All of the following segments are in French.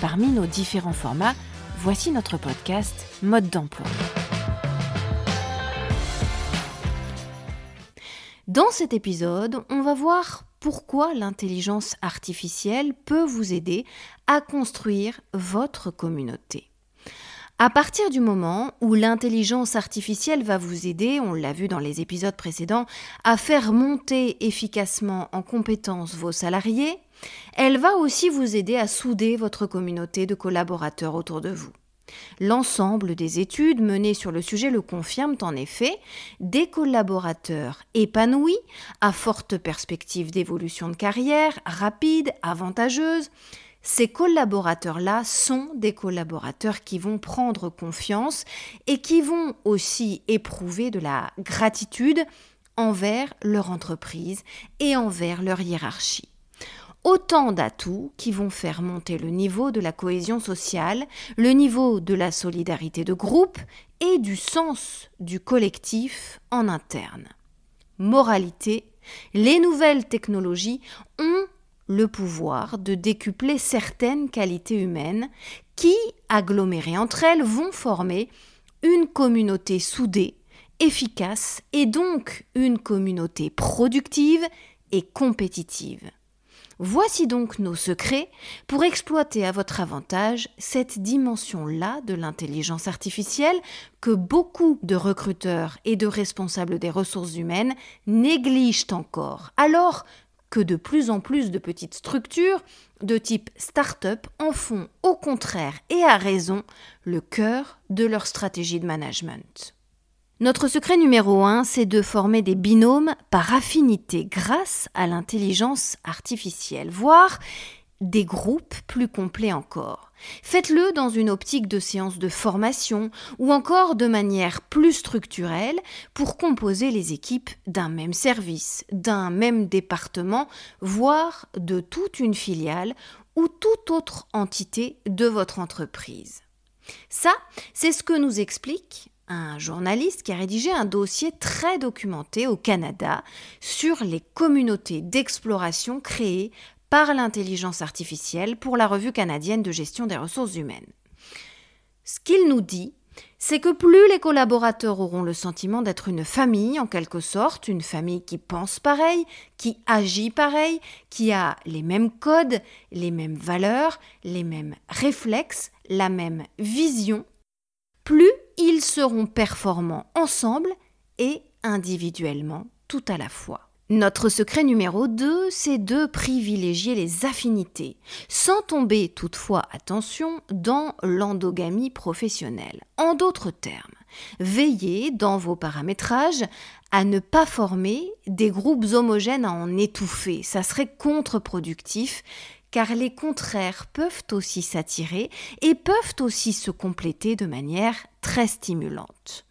Parmi nos différents formats, voici notre podcast Mode d'emploi. Dans cet épisode, on va voir pourquoi l'intelligence artificielle peut vous aider à construire votre communauté. À partir du moment où l'intelligence artificielle va vous aider, on l'a vu dans les épisodes précédents, à faire monter efficacement en compétences vos salariés, elle va aussi vous aider à souder votre communauté de collaborateurs autour de vous. L'ensemble des études menées sur le sujet le confirment en effet, des collaborateurs épanouis, à forte perspective d'évolution de carrière, rapide, avantageuse, ces collaborateurs-là sont des collaborateurs qui vont prendre confiance et qui vont aussi éprouver de la gratitude envers leur entreprise et envers leur hiérarchie. Autant d'atouts qui vont faire monter le niveau de la cohésion sociale, le niveau de la solidarité de groupe et du sens du collectif en interne. Moralité, les nouvelles technologies ont le pouvoir de décupler certaines qualités humaines qui, agglomérées entre elles, vont former une communauté soudée, efficace et donc une communauté productive et compétitive. Voici donc nos secrets pour exploiter à votre avantage cette dimension-là de l'intelligence artificielle que beaucoup de recruteurs et de responsables des ressources humaines négligent encore, alors que de plus en plus de petites structures de type start-up en font au contraire et à raison le cœur de leur stratégie de management. Notre secret numéro un, c'est de former des binômes par affinité grâce à l'intelligence artificielle, voire des groupes plus complets encore. Faites-le dans une optique de séance de formation ou encore de manière plus structurelle pour composer les équipes d'un même service, d'un même département, voire de toute une filiale ou toute autre entité de votre entreprise. Ça, c'est ce que nous explique un journaliste qui a rédigé un dossier très documenté au Canada sur les communautés d'exploration créées par l'intelligence artificielle pour la revue canadienne de gestion des ressources humaines. Ce qu'il nous dit, c'est que plus les collaborateurs auront le sentiment d'être une famille en quelque sorte, une famille qui pense pareil, qui agit pareil, qui a les mêmes codes, les mêmes valeurs, les mêmes réflexes, la même vision, seront performants ensemble et individuellement tout à la fois. Notre secret numéro 2, c'est de privilégier les affinités, sans tomber toutefois, attention, dans l'endogamie professionnelle. En d'autres termes, veillez dans vos paramétrages à ne pas former des groupes homogènes à en étouffer. Ça serait contre-productif car les contraires peuvent aussi s'attirer et peuvent aussi se compléter de manière très stimulante.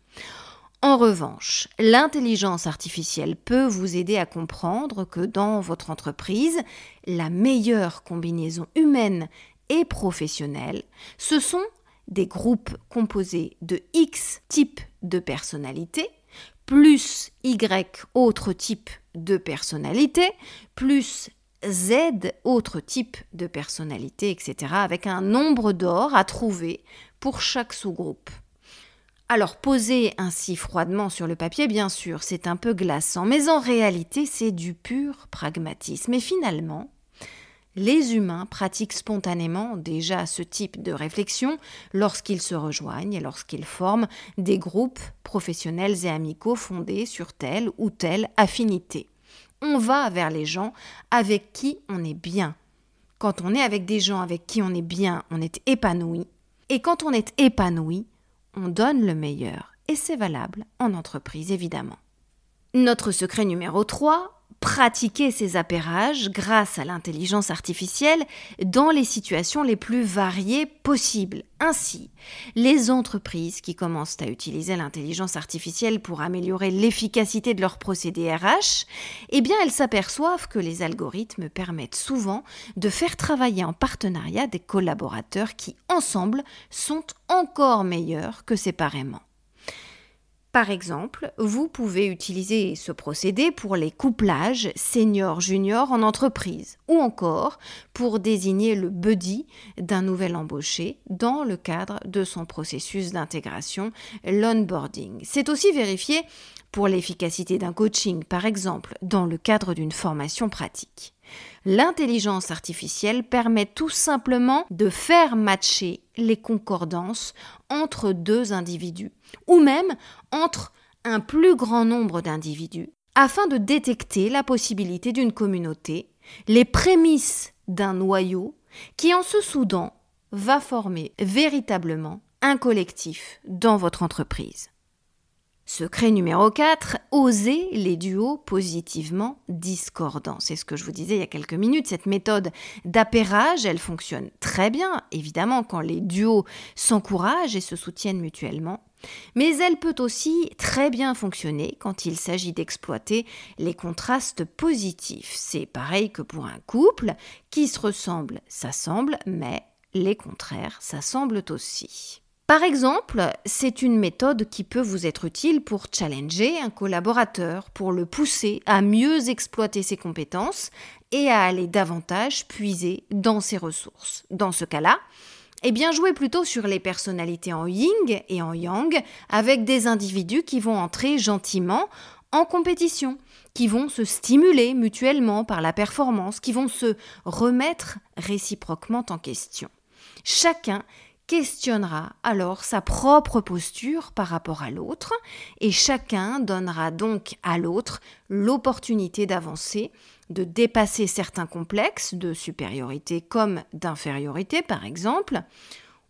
En revanche, l'intelligence artificielle peut vous aider à comprendre que dans votre entreprise, la meilleure combinaison humaine et professionnelle, ce sont des groupes composés de X types de personnalités, plus Y autres types de personnalités, plus Z autres types de personnalités, etc., avec un nombre d'or à trouver pour chaque sous-groupe. Alors poser ainsi froidement sur le papier, bien sûr, c'est un peu glaçant, mais en réalité c'est du pur pragmatisme. Et finalement, les humains pratiquent spontanément déjà ce type de réflexion lorsqu'ils se rejoignent et lorsqu'ils forment des groupes professionnels et amicaux fondés sur telle ou telle affinité. On va vers les gens avec qui on est bien. Quand on est avec des gens avec qui on est bien, on est épanoui. Et quand on est épanoui, on donne le meilleur, et c'est valable en entreprise évidemment. Notre secret numéro 3, pratiquer ces appairages grâce à l'intelligence artificielle dans les situations les plus variées possibles. Ainsi, les entreprises qui commencent à utiliser l'intelligence artificielle pour améliorer l'efficacité de leurs procédés RH, eh bien elles s'aperçoivent que les algorithmes permettent souvent de faire travailler en partenariat des collaborateurs qui ensemble sont encore meilleurs que séparément. Par exemple, vous pouvez utiliser ce procédé pour les couplages senior-junior en entreprise ou encore pour désigner le buddy d'un nouvel embauché dans le cadre de son processus d'intégration, l'onboarding. C'est aussi vérifié pour l'efficacité d'un coaching, par exemple, dans le cadre d'une formation pratique. L'intelligence artificielle permet tout simplement de faire matcher les concordances entre deux individus, ou même entre un plus grand nombre d'individus, afin de détecter la possibilité d'une communauté, les prémices d'un noyau qui, en se soudant, va former véritablement un collectif dans votre entreprise. Secret numéro 4, oser les duos positivement discordants. C'est ce que je vous disais il y a quelques minutes. Cette méthode d'appairage, elle fonctionne très bien, évidemment, quand les duos s'encouragent et se soutiennent mutuellement. Mais elle peut aussi très bien fonctionner quand il s'agit d'exploiter les contrastes positifs. C'est pareil que pour un couple qui se ressemble, s'assemble, mais les contraires s'assemblent aussi. Par exemple, c'est une méthode qui peut vous être utile pour challenger un collaborateur, pour le pousser à mieux exploiter ses compétences et à aller davantage puiser dans ses ressources. Dans ce cas-là, eh bien jouez plutôt sur les personnalités en yin et en yang avec des individus qui vont entrer gentiment en compétition, qui vont se stimuler mutuellement par la performance, qui vont se remettre réciproquement en question. Chacun questionnera alors sa propre posture par rapport à l'autre et chacun donnera donc à l'autre l'opportunité d'avancer, de dépasser certains complexes de supériorité comme d'infériorité par exemple,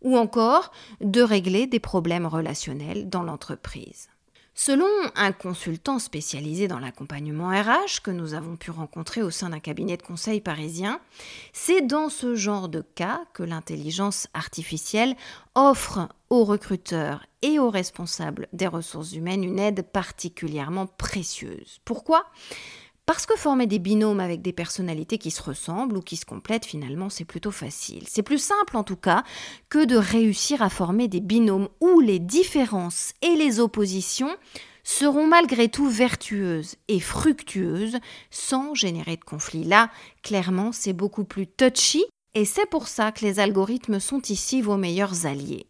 ou encore de régler des problèmes relationnels dans l'entreprise. Selon un consultant spécialisé dans l'accompagnement RH que nous avons pu rencontrer au sein d'un cabinet de conseil parisien, c'est dans ce genre de cas que l'intelligence artificielle offre aux recruteurs et aux responsables des ressources humaines une aide particulièrement précieuse. Pourquoi? Parce que former des binômes avec des personnalités qui se ressemblent ou qui se complètent, finalement, c'est plutôt facile. C'est plus simple, en tout cas, que de réussir à former des binômes où les différences et les oppositions seront malgré tout vertueuses et fructueuses sans générer de conflit. Là, clairement, c'est beaucoup plus touchy et c'est pour ça que les algorithmes sont ici vos meilleurs alliés.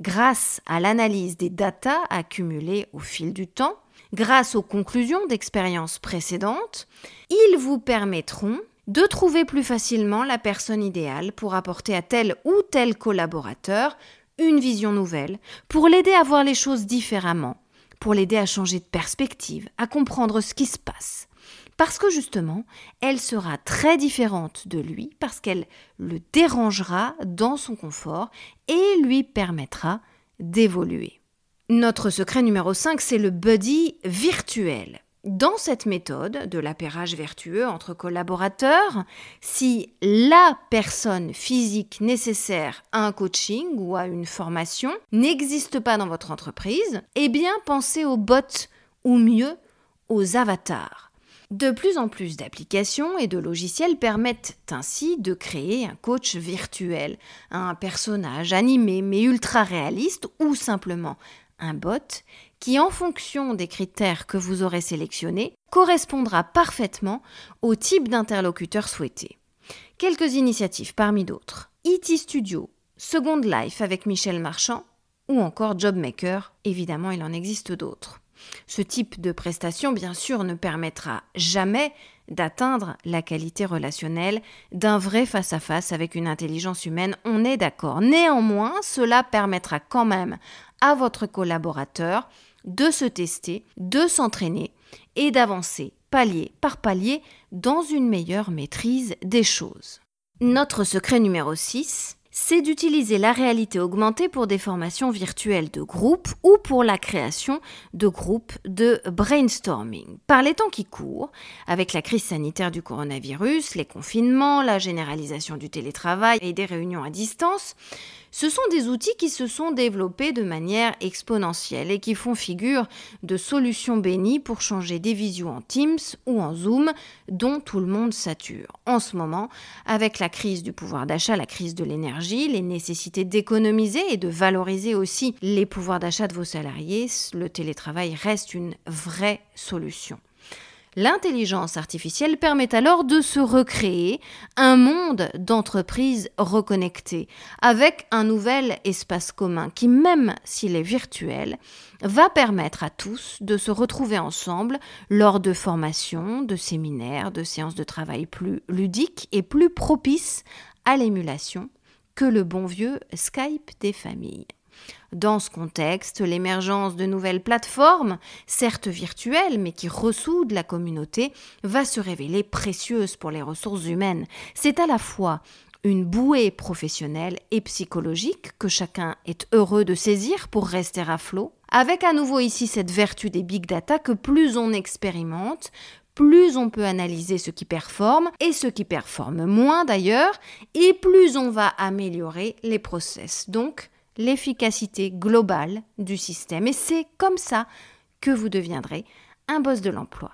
Grâce à l'analyse des datas accumulées au fil du temps, grâce aux conclusions d'expériences précédentes, ils vous permettront de trouver plus facilement la personne idéale pour apporter à tel ou tel collaborateur une vision nouvelle, pour l'aider à voir les choses différemment, pour l'aider à changer de perspective, à comprendre ce qui se passe. Parce que justement, elle sera très différente de lui, parce qu'elle le dérangera dans son confort et lui permettra d'évoluer. Notre secret numéro 5, c'est le buddy virtuel. Dans cette méthode de l'appairage vertueux entre collaborateurs, si la personne physique nécessaire à un coaching ou à une formation n'existe pas dans votre entreprise, eh bien pensez aux bots ou mieux aux avatars. De plus en plus d'applications et de logiciels permettent ainsi de créer un coach virtuel, un personnage animé mais ultra réaliste ou simplement un bot qui, en fonction des critères que vous aurez sélectionnés, correspondra parfaitement au type d'interlocuteur souhaité. Quelques initiatives parmi d'autres. IT Studio, Second Life avec Michel Marchand ou encore Jobmaker, évidemment il en existe d'autres. Ce type de prestation, bien sûr, ne permettra jamais d'atteindre la qualité relationnelle d'un vrai face-à-face avec une intelligence humaine, on est d'accord. Néanmoins, cela permettra quand même à votre collaborateur de se tester, de s'entraîner et d'avancer palier par palier dans une meilleure maîtrise des choses. Notre secret numéro 6, c'est d'utiliser la réalité augmentée pour des formations virtuelles de groupe ou pour la création de groupes de brainstorming. Par les temps qui courent, avec la crise sanitaire du coronavirus, les confinements, la généralisation du télétravail et des réunions à distance, ce sont des outils qui se sont développés de manière exponentielle et qui font figure de solutions bénies pour changer des visios en Teams ou en Zoom dont tout le monde sature. En ce moment, avec la crise du pouvoir d'achat, la crise de l'énergie, les nécessités d'économiser et de valoriser aussi les pouvoirs d'achat de vos salariés, le télétravail reste une vraie solution. L'intelligence artificielle permet alors de se recréer un monde d'entreprises reconnectées avec un nouvel espace commun qui, même s'il est virtuel, va permettre à tous de se retrouver ensemble lors de formations, de séminaires, de séances de travail plus ludiques et plus propices à l'émulation que le bon vieux Skype des familles. Dans ce contexte, l'émergence de nouvelles plateformes, certes virtuelles, mais qui ressoudent la communauté, va se révéler précieuse pour les ressources humaines. C'est à la fois une bouée professionnelle et psychologique que chacun est heureux de saisir pour rester à flot, avec à nouveau ici cette vertu des big data que plus on expérimente, plus on peut analyser ce qui performe et ce qui performe moins d'ailleurs, et plus on va améliorer les process. Donc, l'efficacité globale du système. Et c'est comme ça que vous deviendrez un boss de l'emploi.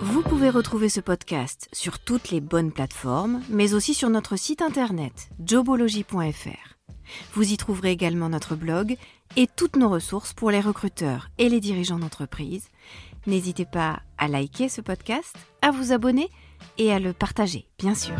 Vous pouvez retrouver ce podcast sur toutes les bonnes plateformes, mais aussi sur notre site internet jobology.fr. Vous y trouverez également notre blog et toutes nos ressources pour les recruteurs et les dirigeants d'entreprise. N'hésitez pas à liker ce podcast, à vous abonner et à le partager, bien sûr.